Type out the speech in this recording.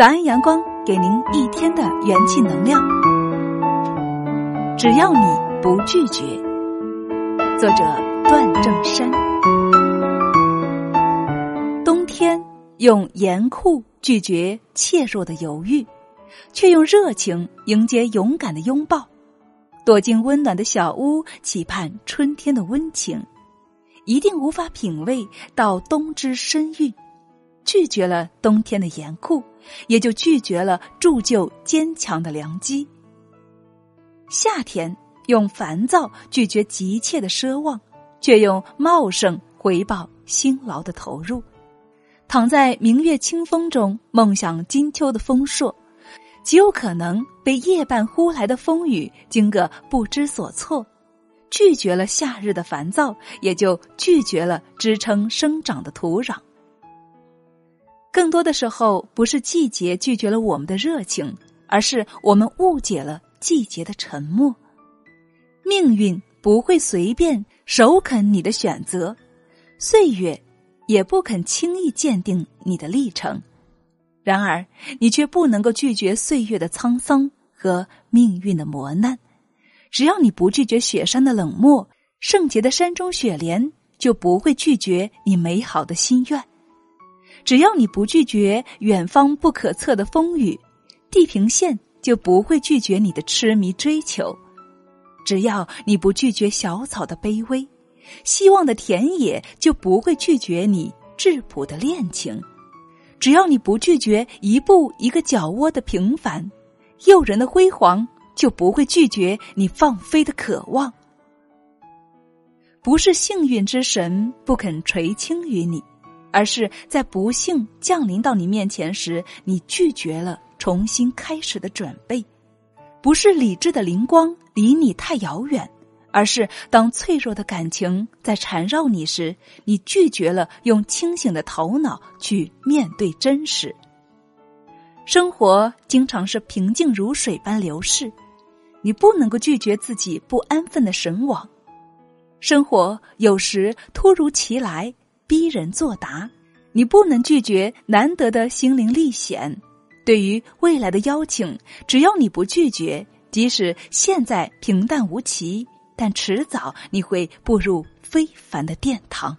早安，阳光，给您一天的元气能量。只要你不拒绝。作者：段正山。冬天用严酷拒绝怯弱的犹豫，却用热情迎接勇敢的拥抱。躲进温暖的小屋，期盼春天的温情，一定无法品味到冬之深韵。拒绝了冬天的严酷，也就拒绝了铸就坚强的良机。夏天用烦躁拒绝急切的奢望，却用茂盛回报辛劳的投入。躺在明月清风中梦想金秋的丰硕，极有可能被夜半呼来的风雨惊个不知所措。拒绝了夏日的烦躁，也就拒绝了支撑生长的土壤。更多的时候，不是季节拒绝了我们的热情，而是我们误解了季节的沉默。命运不会随便首肯你的选择，岁月也不肯轻易鉴定你的历程。然而，你却不能够拒绝岁月的沧桑和命运的磨难。只要你不拒绝雪山的冷漠，圣洁的山中雪莲就不会拒绝你美好的心愿。只要你不拒绝远方不可测的风雨，地平线就不会拒绝你的痴迷追求；只要你不拒绝小草的卑微，希望的田野就不会拒绝你质朴的恋情；只要你不拒绝一步一个脚窝的平凡，诱人的辉煌就不会拒绝你放飞的渴望。不是幸运之神不肯垂青于你。而是在不幸降临到你面前时，你拒绝了重新开始的准备；不是理智的灵光离你太遥远，而是当脆弱的感情在缠绕你时，你拒绝了用清醒的头脑去面对真实。生活经常是平静如水般流逝，你不能够拒绝自己不安分的神往。生活有时突如其来。逼人作答，你不能拒绝难得的心灵历险。对于未来的邀请，只要你不拒绝，即使现在平淡无奇，但迟早你会步入非凡的殿堂。